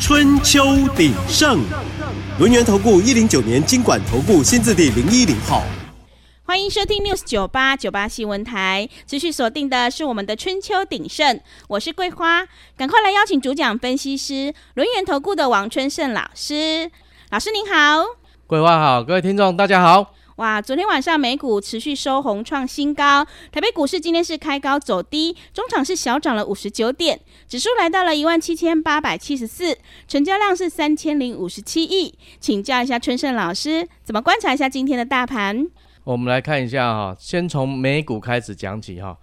春秋鼎盛》。轮源投顾一零九年金管投顾新字第零一零号，欢迎收听 News 九八九八新闻台，持续锁定的是我们的春秋鼎盛，我是桂花，赶快来邀请主讲分析师轮源投顾的王春盛老师，老师您好，桂花好，各位听众大家好。哇，昨天晚上美股持续收红创新高，台北股市今天是开高走低，中场是小涨了五十九点，指数来到了一万七千八百七十四，成交量是三千零五十七亿。请教一下春盛老师，怎么观察一下今天的大盘？我们来看一下哈，先从美股开始讲起哈。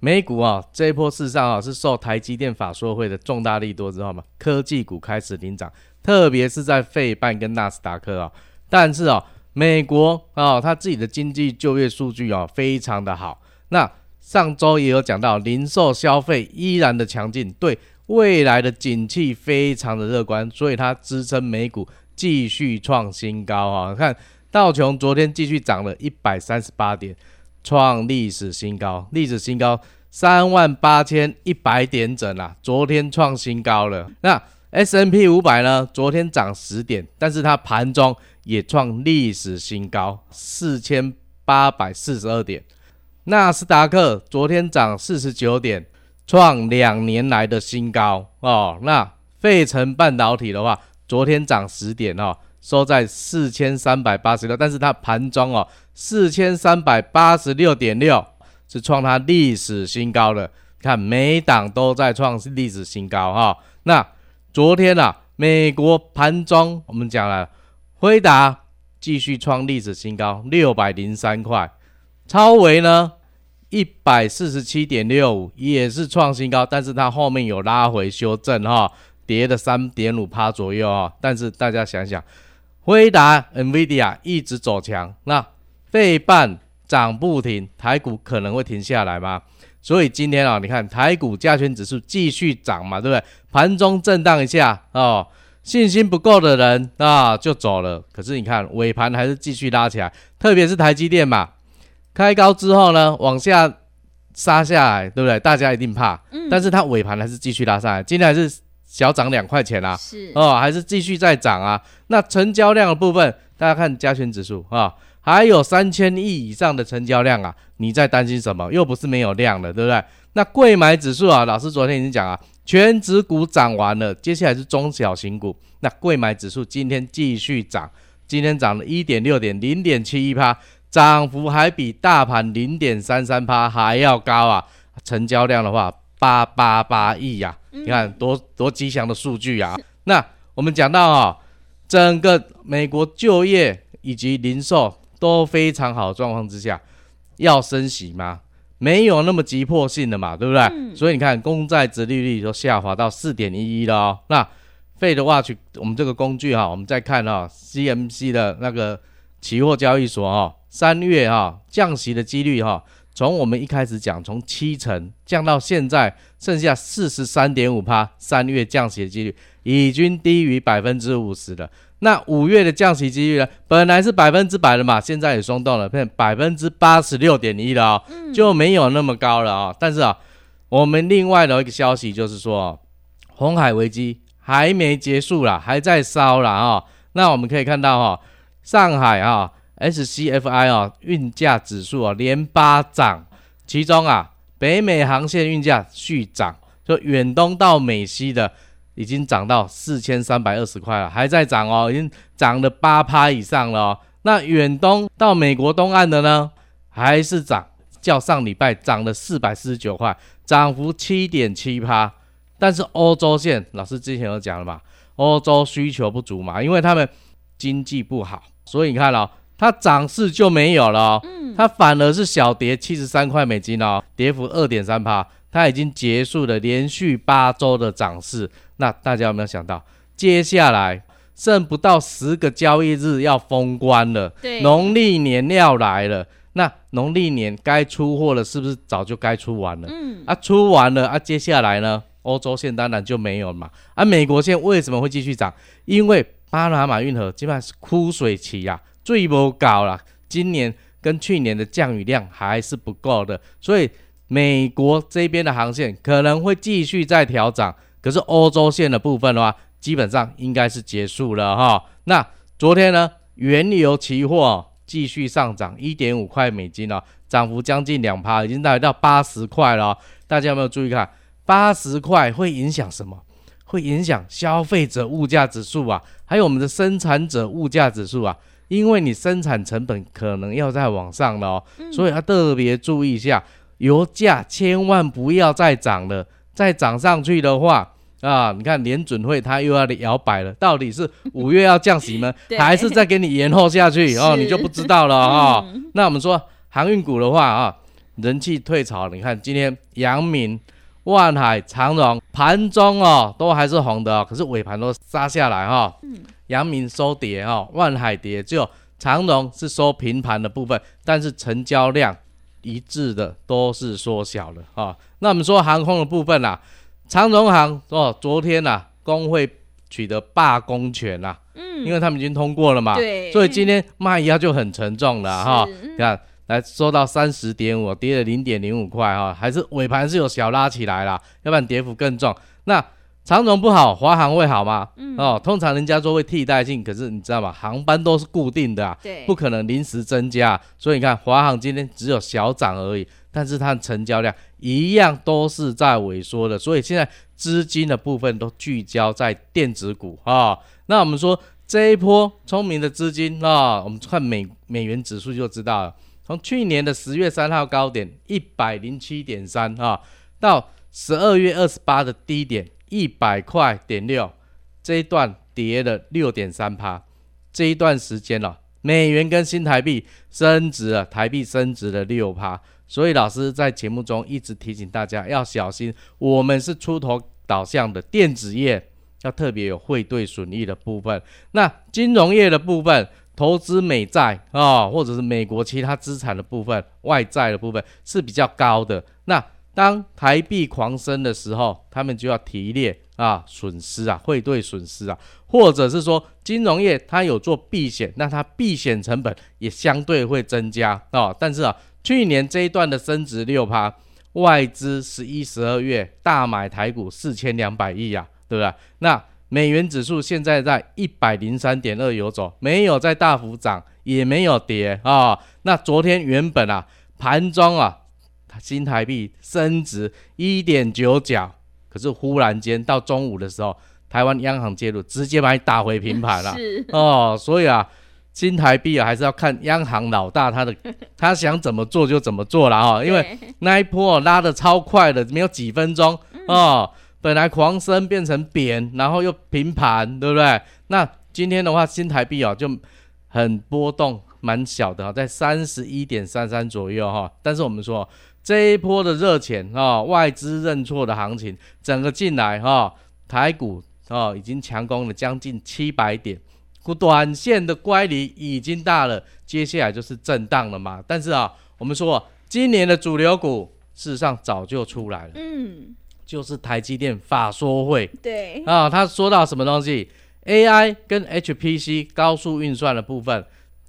美股啊，这一波事实上啊是受台积电法说会的重大利多之后嘛，科技股开始领涨，特别是在费半跟纳斯达克啊，但是啊。美国啊、哦，它自己的经济就业数据啊、非常的好。那上周也有讲到，零售消费依然的强劲，对未来的景气非常的乐观，所以它支撑美股继续创新高啊、哦。看道琼昨天继续涨了一百三十八点，创历史新高，历史新高三万八千一百点整啊，昨天创新高了。那 S N P 五百呢，昨天涨十点，但是它盘中。也创历史新高，四千八百四十二点。纳斯达克昨天涨四十九点，创两年来的新高哦。那费城半导体的话，昨天涨十点哦，收在四千三百八十六，但是它盘中哦，四千三百八十六点六是创它历史新高的。看每档都在创历史新高哈、哦。那昨天啊，美国盘中我们讲了。辉达继续创历史新高，六百零三块。超微呢，一百四十七点六五，也是创新高，但是它后面有拉回修正哈，跌了三点五趴左右啊。但是大家想想，辉达、NVIDIA 一直走强，那费半涨不停，台股可能会停下来吗？所以今天啊，你看台股加权指数继续涨嘛，对不对？盘中震荡一下哦。信心不够的人啊，就走了。可是你看尾盘还是继续拉起来，特别是台积电嘛，开高之后呢，往下杀下来，对不对？大家一定怕。嗯。但是它尾盘还是继续拉上来，今天还是小涨两块钱啊。是。哦，还是继续在涨啊。那成交量的部分，大家看加权指数啊，还有三千亿以上的成交量啊，你在担心什么？又不是没有量了，对不对？那贵买指数啊，老师昨天已经讲啊。全指股涨完了，接下来是中小型股。那贵买指数今天继续涨，今天涨了一点六点零点七一趴，涨幅还比大盘零点三三趴还要高啊！成交量的话，八八八亿呀，你看多多吉祥的数据啊！那我们讲到啊，整个美国就业以及零售都非常好的状况之下，要升息吗？没有那么急迫性的嘛，对不对？嗯、所以你看，公债殖利率都下滑到四点一一了哦。那费的 watch，我们这个工具哈，我们再看哈，CMC 的那个期货交易所哈，三月哈降息的几率哈，从我们一开始讲从七成降到现在剩下四十三点五趴，三月降息的几率已经低于百分之五十了。那五月的降息几率呢？本来是百分之百的嘛，现在也松动了，变百分之八十六点一了哦，就没有那么高了啊、哦。但是啊，我们另外的一个消息就是说，红海危机还没结束啦，还在烧啦啊。那我们可以看到哈、哦，上海啊，SCFI 啊，运价指数啊连八涨，其中啊，北美航线运价续涨，就远东到美西的。已经涨到四千三百二十块了，还在涨哦，已经涨了八趴以上了哦。那远东到美国东岸的呢，还是涨，较上礼拜涨了四百四十九块，涨幅七点七趴。但是欧洲线，老师之前有讲了嘛，欧洲需求不足嘛，因为他们经济不好，所以你看哦，它涨势就没有了哦，它反而是小跌七十三块美金哦，跌幅二点三趴。它已经结束了连续八周的涨势，那大家有没有想到，接下来剩不到十个交易日要封关了，对，农历年要来了。那农历年该出货了，是不是早就该出完了？嗯，啊，出完了啊，接下来呢？欧洲线当然就没有了嘛。啊，美国线为什么会继续涨？因为巴拿马运河基本上是枯水期呀、啊，最不高了。今年跟去年的降雨量还是不够的，所以美国这边的航线可能会继续再调涨。可是欧洲线的部分的话，基本上应该是结束了哈。那昨天呢，原油期货继续上涨一点五块美金哦，涨幅将近两趴，已经来到八十块了。大家有没有注意看？八十块会影响什么？会影响消费者物价指数啊，还有我们的生产者物价指数啊。因为你生产成本可能要再往上了哦，所以要特别注意一下，油价千万不要再涨了。再涨上去的话啊，你看联准会它又要摇摆了，到底是五月要降息吗？还是再给你延后下去哦？你就不知道了啊。那我们说航运股的话啊，人气退潮，你看今天阳明。万海、长荣盘中哦都还是红的哦，可是尾盘都杀下来哈、哦。嗯，阳明收跌哦，万海跌，只有长荣是收平盘的部分，但是成交量一致的都是缩小了啊、哦。那我们说航空的部分啊，长荣航哦，昨天呐、啊，工会取得罢工权呐，嗯，因为他们已经通过了嘛，对，所以今天卖压就很沉重了哈、看。来收到三十点五，跌了零点零五块哈，还是尾盘是有小拉起来啦，要不然跌幅更重。那长荣不好，华航会好吗？嗯、哦，通常人家说会替代性，可是你知道吗？航班都是固定的啊，对，不可能临时增加。所以你看华航今天只有小涨而已，但是它的成交量一样都是在萎缩的。所以现在资金的部分都聚焦在电子股啊、哦。那我们说这一波聪明的资金啊、哦，我们看美美元指数就知道了。从去年的十月三号高点一百零七点三啊，到十二月二十八的低点一百块点六，这一段跌了六点三趴。这一段时间了、美元跟新台币升值了，台币升值了六趴。所以老师在节目中一直提醒大家要小心，我们是出头导向的电子业，要特别有汇兑损益的部分。那金融业的部分。投资美债啊、或者是美国其他资产的部分，外债的部分是比较高的。那当台币狂升的时候，他们就要提列啊损失啊汇兑损失啊，或者是说金融业它有做避险，那它避险成本也相对会增加啊、但是啊，去年这一段的升值六趴，外资十一、十二月大买台股四千两百亿呀，对不对？那美元指数现在在一百零三点二游走，没有再大幅涨，也没有跌啊、那昨天原本啊盘中啊新台币升值一点九角，可是忽然间到中午的时候，台湾央行介入，直接把你打回平盘了。是哦，所以啊新台币啊还是要看央行老大他的 他想怎么做就怎么做了啊、哦，因为那一波拉的超快的，没有几分钟哦。本来狂升变成贬，然后又平盘，对不对？那今天的话，新台币啊就很波动，蛮小的，在三十一点三三左右哈。但是我们说这一波的热钱啊，外资认错的行情，整个进来哈，台股哦已经强攻了将近七百点，短线的乖离已经大了，接下来就是震荡了嘛。但是啊，我们说今年的主流股事实上早就出来了，嗯。就是台积电法说会，对啊，他说到什么东西，AI 跟 HPC 高速运算的部分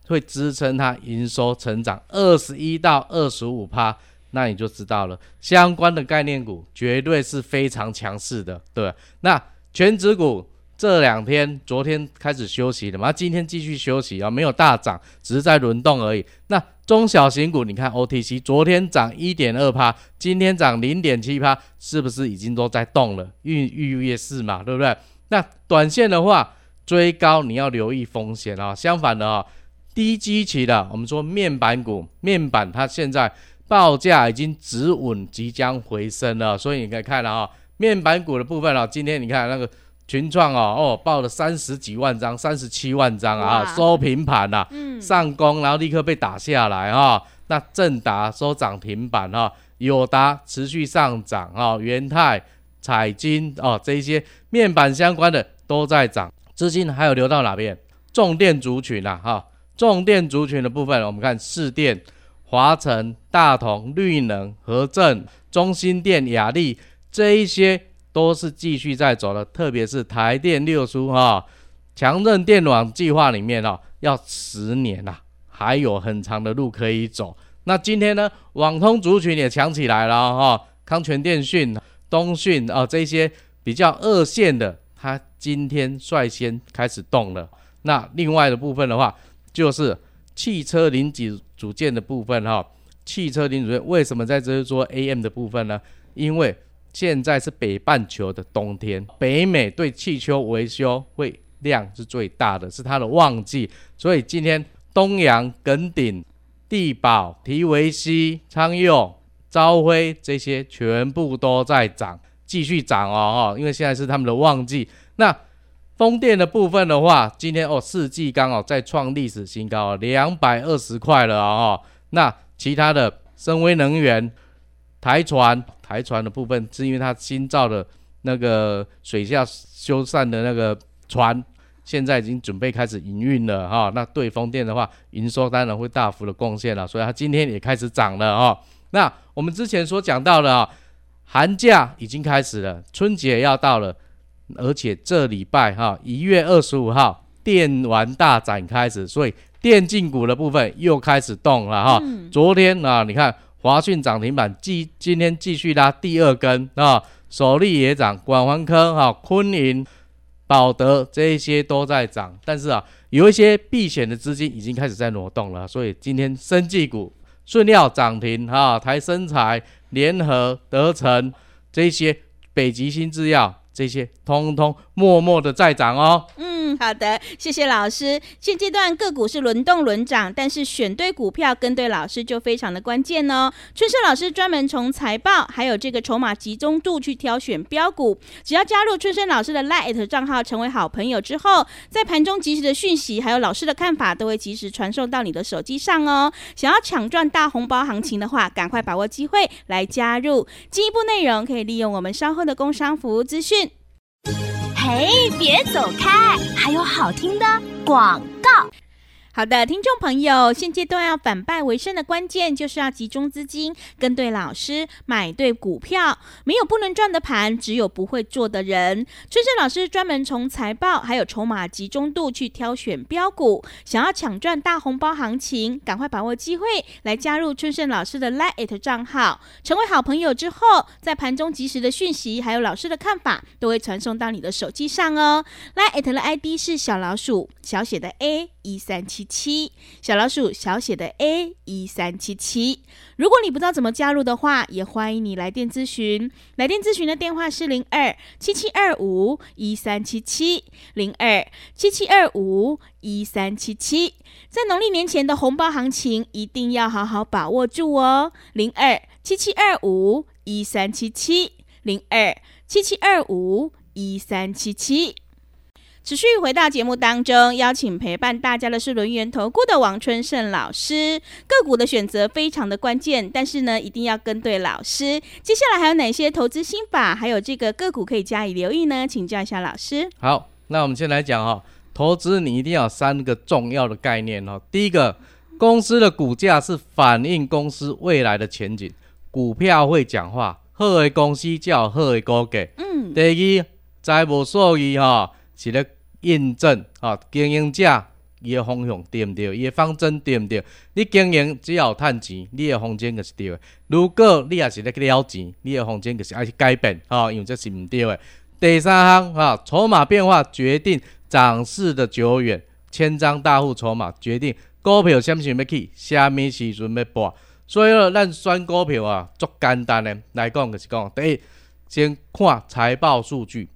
会支撑它营收成长二十一到二十五趴，那你就知道了，相关的概念股绝对是非常强势的，对。那全指股这两天，昨天开始休息了嘛，今天继续休息啊，没有大涨，只是在轮动而已。那中小型股，你看 OTC 昨天涨一点二趴，今天涨零点七趴，是不是已经都在动了？逾逾越式嘛，对不对？那短线的话，追高你要留意风险啊。相反的啊，低基期的，我们说面板股，面板它现在报价已经止稳，即将回升了，所以你可以看了啊，面板股的部分啊，今天你看那个。群创哦哦，报了三十几万张，三十七万张啊，收平盘了，嗯，上攻，然后立刻被打下来啊。那正达收涨停板哈，友达持续上涨啊，元泰、彩金哦，这些面板相关的都在涨。资金还有流到哪边？重电族群啊，哈，重电族群的部分，我们看市电、华城、大同、绿能、和正、中兴电、亚力这一些都是继续在走的，特别是台电六叔哈，强韧电网计划里面哦，要十年呐、啊，还有很长的路可以走。那今天呢，网通族群也强起来了哈，康泉电讯、东讯啊这些比较二线的，它今天率先开始动了。那另外的部分的话，就是汽车零组组件的部分哈。汽车零组件为什么在这里做 AM 的部分呢？因为现在是北半球的冬天，北美对汽车维修会量是最大的，是它的旺季。所以今天东阳、耿鼎、地保、提维西、昌用、朝晖这些全部都在涨，继续涨哦，因为现在是他们的旺季。那风电的部分的话，今天哦，世纪钢哦再创历史新高，两百二十块了哦。那其他的深威能源、台船、台船的部分，是因为它新造的那个水下修缮的那个船，现在已经准备开始营运了哈。那对风电的话，营收当然会大幅的贡献了，所以它今天也开始涨了哦。那我们之前所讲到的啊，寒假已经开始了，春节要到了。而且这礼拜哈，一月二十五号电玩大展开始，所以电竞股的部分又开始动了哈。嗯、昨天啊，你看华讯涨停板，继今天继续拉第二根啊，首例也涨，广环科哈、昆银、宝德这一些都在涨，但是啊，有一些避险的资金已经开始在挪动了，所以今天生技股顺料涨停哈，台生材、联合、德成这些，北极星制药。这些通通默默的在涨哦。好的，谢谢老师。现阶段个股是轮动轮涨，但是选对股票跟对老师就非常的关键哦。春盛老师专门从财报还有这个筹码集中度去挑选标股，只要加入春盛老师的 LINE@ 账号，成为好朋友之后，在盘中及时的讯息还有老师的看法，都会及时传送到你的手机上哦。想要抢赚大红包行情的话，赶快把握机会来加入。进一步内容可以利用我们稍后的工商服务资讯。嘿，别走开！还有好听的广告。好的，听众朋友，现阶段要反败为胜的关键，就是要集中资金，跟对老师，买对股票。没有不能赚的盘，只有不会做的人。春盛老师专门从财报还有筹码集中度去挑选标股，想要抢赚大红包行情，赶快把握机会来加入春盛老师的 Lite 账号，成为好朋友之后，在盘中及时的讯息还有老师的看法，都会传送到你的手机上哦。Lite 的 ID 是小老鼠小写的 A 一三七。七小老鼠小写的 A 一三七七，如果你不知道怎么加入的话，也欢迎你来电咨询。来电咨询的电话是零二七七二五一三七七零二七七二五一三七七。在农历年前的红包行情，一定要好好把握住哦。零二七七二五一三七七零二七七二五一三七七。持续回到节目当中，邀请陪伴大家的是轮源投顾的王春盛老师。个股的选择非常的关键，但是呢，一定要跟对老师。接下来还有哪些投资心法，还有这个个股可以加以留意呢？请教一下老师。好，那我们先来讲哈，投资你一定要有三个重要的概念哦。第一个，公司的股价是反映公司未来的前景，股票会讲话，好的公司叫好的股价。嗯。第二，财务数据哈，是咧。验证啊，经营者伊个方向对毋对？伊个方针对毋对？你经营只要有趁钱，你个方针就是对的。如果你也是咧去了钱，你个方针就是爱去改变啊，因为这是唔对的。第三项啊，筹码变化决定涨势的久远，千张大户筹码决定股票什么时候要起，什么时阵要播。所以呢，咱选股票啊，足简单的来讲就是讲，第一，先看财报数据。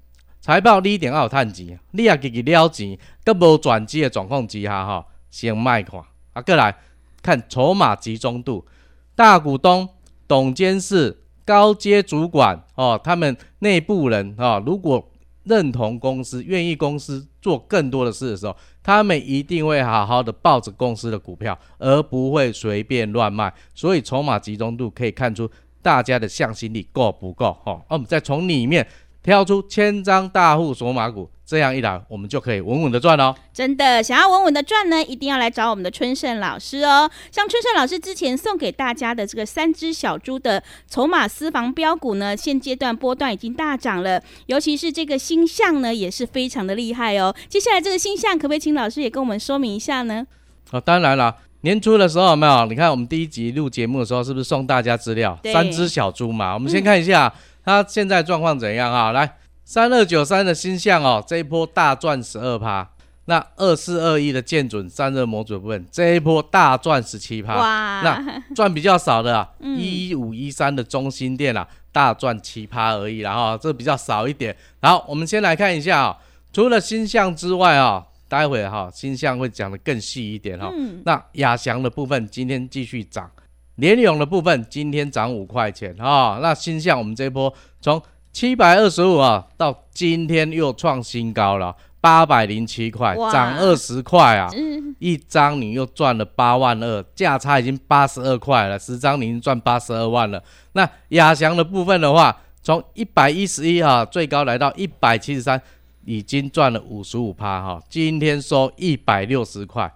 财报你一定要有趁钱，你也自己了钱，搁无转机的状况之下，哈，先卖看。啊，过来看筹码集中度，大股东、董监事、高阶主管哦，他们内部人哦，如果认同公司，愿意公司做更多的事的时候，他们一定会好好的抱着公司的股票，而不会随便乱卖。所以筹码集中度可以看出大家的向心力够不够，哈。那我们再从里面。挑出千张大户索马股。这样一来，我们就可以稳稳的赚哦。真的，想要稳稳的赚呢，一定要来找我们的春盛老师哦。像春盛老师之前送给大家的这个三只小猪的筹码私房标股呢，现阶段波段已经大涨了，尤其是这个星象呢，也是非常的厉害哦。接下来这个星象，可不可以请老师也跟我们说明一下呢？哦，当然了，年初的时候有没有？你看我们第一集录节目的时候，是不是送大家资料？三只小猪嘛，我们先看一下、嗯、它现在状况怎样啊？来。三二九三的星象哦，这一波大赚十二趴。那二四二一的建准散热模组部分，这一波大赚十七趴。哇，那赚比较少的啊，一五一三的中心店啊，大赚七趴而已，然后这比较少一点。好，我们先来看一下啊，除了星象之外啊，待会哈星象会讲的更细一点哈。那亚翔的部分今天继续涨，联咏的部分今天涨五块钱啊。那新向我们这一波从七百二十五啊，到今天又创新高了，八百零七块，涨二十块啊！嗯、一张你又赚了八万二，价差已经八十二块了，十张你已经赚八十二万了。那亚翔的部分的话，从一百一十一啊，最高来到一百七十三，已经赚了五十五趴哈。今天收一百六十块，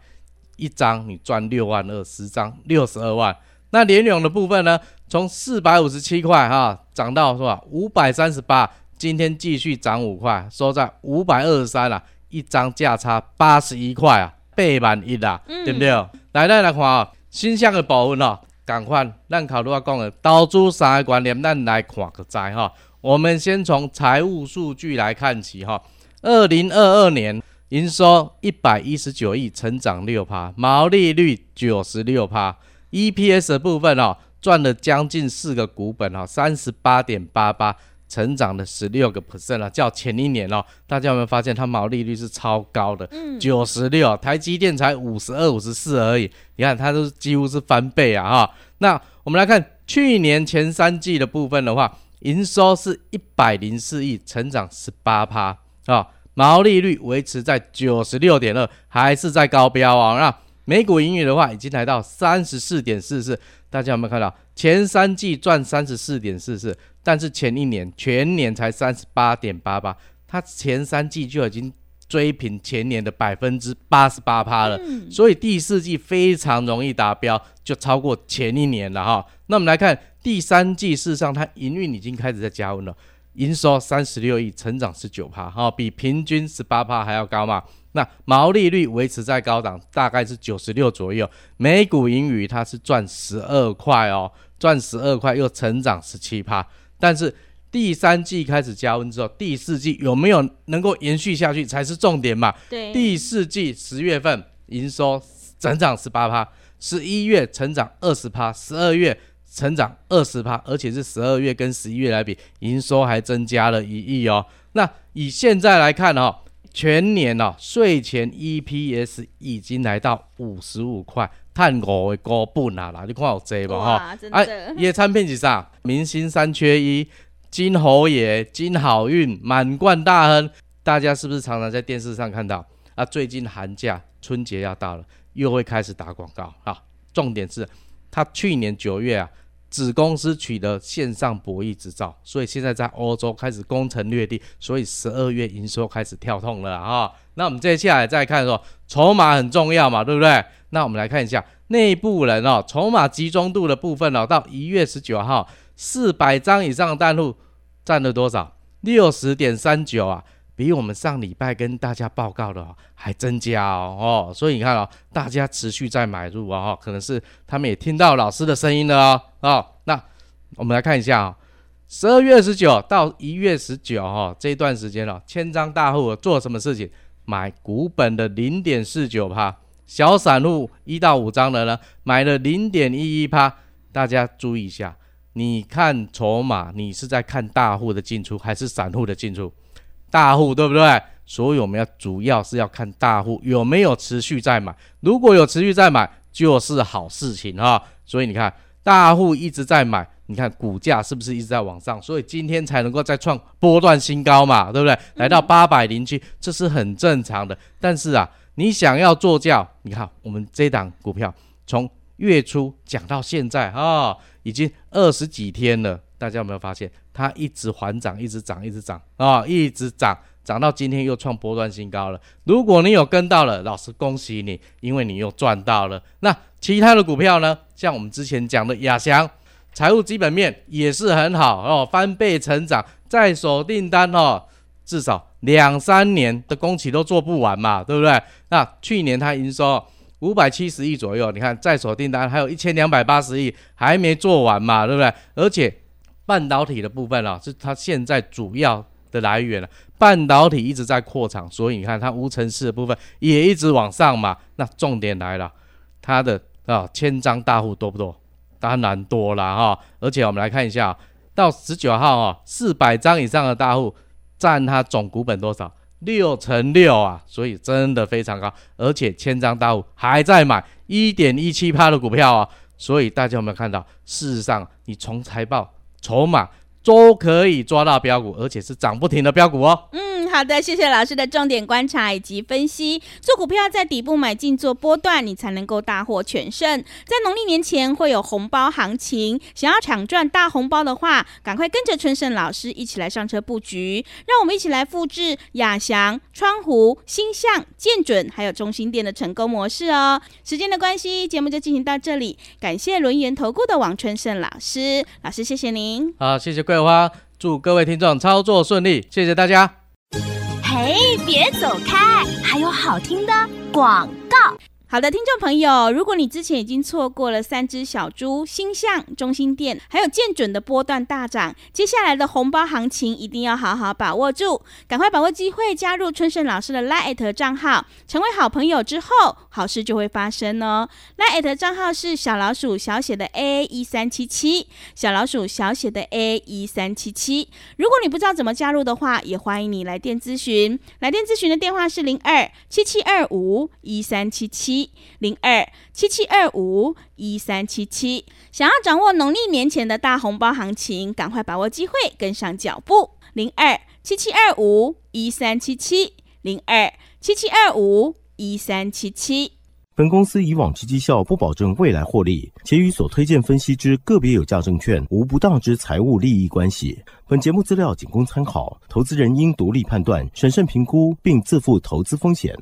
一张你赚六万二，十张六十二万。那联勇的部分呢？从四百五十七块哈涨到是吧？五百三十八，今天继续涨五块，收在五百二十三了，一张价差八十一块啊，八万一啦，嗯、对不对？来来来看啊，新向的保温哦，赶快让考虑要讲的投资三个观念，咱来看个知哈。我们先从财务数据来看起哈，二零二二年营收一百一十九亿，成长六趴，毛利率九十六趴，EPS 的部分哦。赚了将近四个股本哦，三十八点八八，成长了十六个 percent 了，较前一年哦，大家有没有发现它毛利率是超高的？嗯，九十六，台积电才五十二、五十四而已，你看它都几乎是翻倍啊哈。那我们来看去年前三季的部分的话，营收是一百零四亿，成长十八趴啊，毛利率维持在九十六点二，还是在高标啊。那每股盈余的话，已经来到三十四点四四。大家有没有看到前三季赚三十四点四四，但是前一年全年才三十八点八八，它前三季就已经追平前年的百分之八十八趴了，所以第四季非常容易达标，就超过前一年了哈。那我们来看第三季，事实上它营运已经开始在加温了，营收三十六亿，成长十九趴，哈，比平均十八趴还要高嘛。那毛利率维持在高档，大概是九十六左右。每股盈余它是赚十二块哦，赚十二块又成长十七趴。但是第三季开始加温之后，第四季有没有能够延续下去才是重点嘛？对，第四季十月份营收增长十八趴，十一月成长二十趴，十二月成长二十趴，而且是十二月跟十一月来比，营收还增加了一亿哦。那以现在来看哦。全年哦，税前 EPS 已经来到五十五块，碳五的高本啊啦，你看有这吧哈？哎，业产品是啥？明星三缺一，金猴爷、金好运、满贯大亨，大家是不是常常在电视上看到？啊，最近寒假、春节要到了，又会开始打广告啊。重点是，他去年九月啊。子公司取得线上博弈执照，所以现在在欧洲开始攻城略地，所以十二月营收开始跳动了啊。那我们接下来再看说，筹码很重要嘛，对不对？那我们来看一下内部人哦，筹码集中度的部分哦，到一月十九号，四百张以上的大户占了多少？六十点三九啊。比我们上礼拜跟大家报告的还增加哦，哦，所以你看哦，大家持续在买入哦，可能是他们也听到老师的声音了哦，哦，那我们来看一下啊，十二月二十九到一月十九哈这一段时间哦，千张大户做什么事情？买股本的零点四九趴，小散户一到五张的呢，买了零点一一趴，大家注意一下，你看筹码，你是在看大户的进出还是散户的进出？大户对不对？所以我们要主要是要看大户有没有持续在买，如果有持续在买，就是好事情哈。所以你看，大户一直在买，你看股价是不是一直在往上？所以今天才能够再创波段新高嘛，对不对？来到八百零七，这是很正常的。但是啊，你想要做轿，你看我们这档股票从月初讲到现在啊，已经二十几天了，大家有没有发现？它一直缓涨，一直涨，一直涨啊、一直涨，涨到今天又创波段新高了。如果你有跟到了，老师恭喜你，因为你又赚到了。那其他的股票呢？像我们之前讲的亚翔，财务基本面也是很好哦，翻倍成长，在手订单哦，至少两三年的工期都做不完嘛，对不对？那去年它营收五百七十亿左右，你看在手订单还有一千两百八十亿还没做完嘛，对不对？而且半导体的部分啊，是它现在主要的来源了。半导体一直在扩厂，所以你看它无尘室的部分也一直往上嘛。那重点来了，它的啊千张大户多不多？当然多了哈。而且我们来看一下，到十九号啊，四百张以上的大户占它总股本多少？六成六啊，所以真的非常高。而且千张大户还在买一点一七趴的股票啊，所以大家有没有看到？事实上，你从财报。筹码都可以抓到标股，而且是涨不停的标股哦。嗯，好的，谢谢老师的重点观察以及分析。做股票在底部买进做波段，你才能够大获全胜。在农历年前会有红包行情，想要抢赚大红包的话，赶快跟着春盛老师一起来上车布局。让我们一起来复制亚翔、川湖、星象、建准还有中心店的成功模式哦。时间的关系，节目就进行到这里。感谢轮圆投顾的王春盛老师，老师谢谢您。好，谢谢桂花，祝各位听众操作顺利，谢谢大家。哎，别走开，还有好听的广告。好的，听众朋友，如果你之前已经错过了三只小猪、星象、中心店，还有见准的波段大涨，接下来的红包行情一定要好好把握住，赶快把握机会，加入春盛老师的 LINE@ 账号，成为好朋友之后，好事就会发生哦。LINE@ 账号是小老鼠小写的 A 一三七七，小老鼠小写的 A 一三七七。如果你不知道怎么加入的话，也欢迎你来电咨询，来电咨询的电话是零二七七二五一三七七零二七七二五一三七七，想要掌握农历年前的大红包行情，赶快把握机会，跟上脚步。零二七七二五一三七七，零二七七二五一三七七。本公司以往之绩效不保证未来获利，且与所推荐分析之个别有价证券无不当之财务利益关系。本节目资料仅供参考，投资人应独立判断、审慎评估，并自负投资风险。